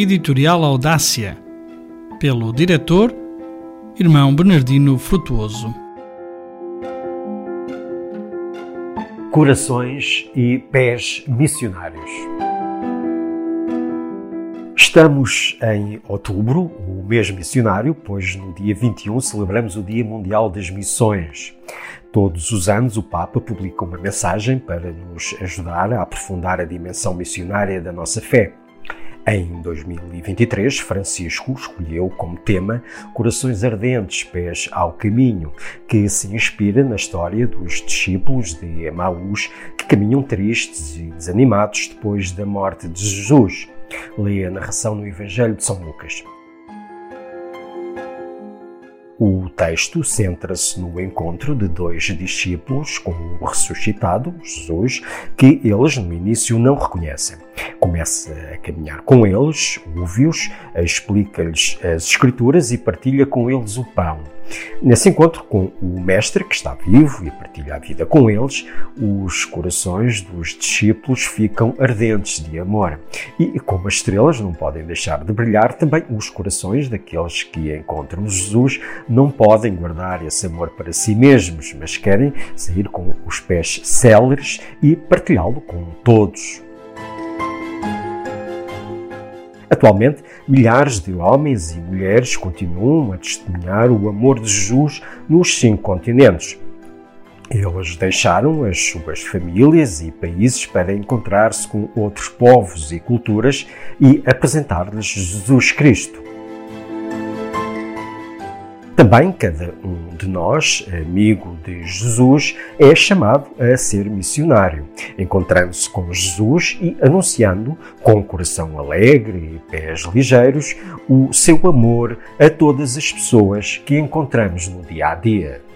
Editorial Audácia, pelo diretor Irmão Bernardino Frutuoso. Corações e pés missionários. Estamos em outubro, o mês missionário, pois no dia 21 celebramos o Dia Mundial das Missões. Todos os anos o Papa publica uma mensagem para nos ajudar a aprofundar a dimensão missionária da nossa fé. Em 2023, Francisco escolheu como tema Corações Ardentes, Pés ao Caminho, que se inspira na história dos discípulos de Emaús que caminham tristes e desanimados depois da morte de Jesus. Leia a narração no Evangelho de São Lucas. O texto centra-se no encontro de dois discípulos com o ressuscitado, Jesus, que eles no início não reconhecem. Começa a caminhar com eles, ouve-os, explica-lhes as Escrituras e partilha com eles o pão. Nesse encontro com o Mestre, que está vivo e partilha a vida com eles, os corações dos discípulos ficam ardentes de amor. E, como as estrelas não podem deixar de brilhar, também os corações daqueles que encontram Jesus não podem guardar esse amor para si mesmos, mas querem sair com os pés céleres e partilhá-lo com todos. Atualmente, milhares de homens e mulheres continuam a testemunhar o amor de Jesus nos cinco continentes. Eles deixaram as suas famílias e países para encontrar-se com outros povos e culturas e apresentar-lhes Jesus Cristo. Também cada um de nós, amigo de Jesus, é chamado a ser missionário, encontrando-se com Jesus e anunciando, com coração alegre e pés ligeiros, o seu amor a todas as pessoas que encontramos no dia a dia.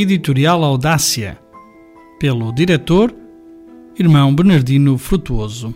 Editorial Audácia, pelo diretor Irmão Bernardino Frutuoso.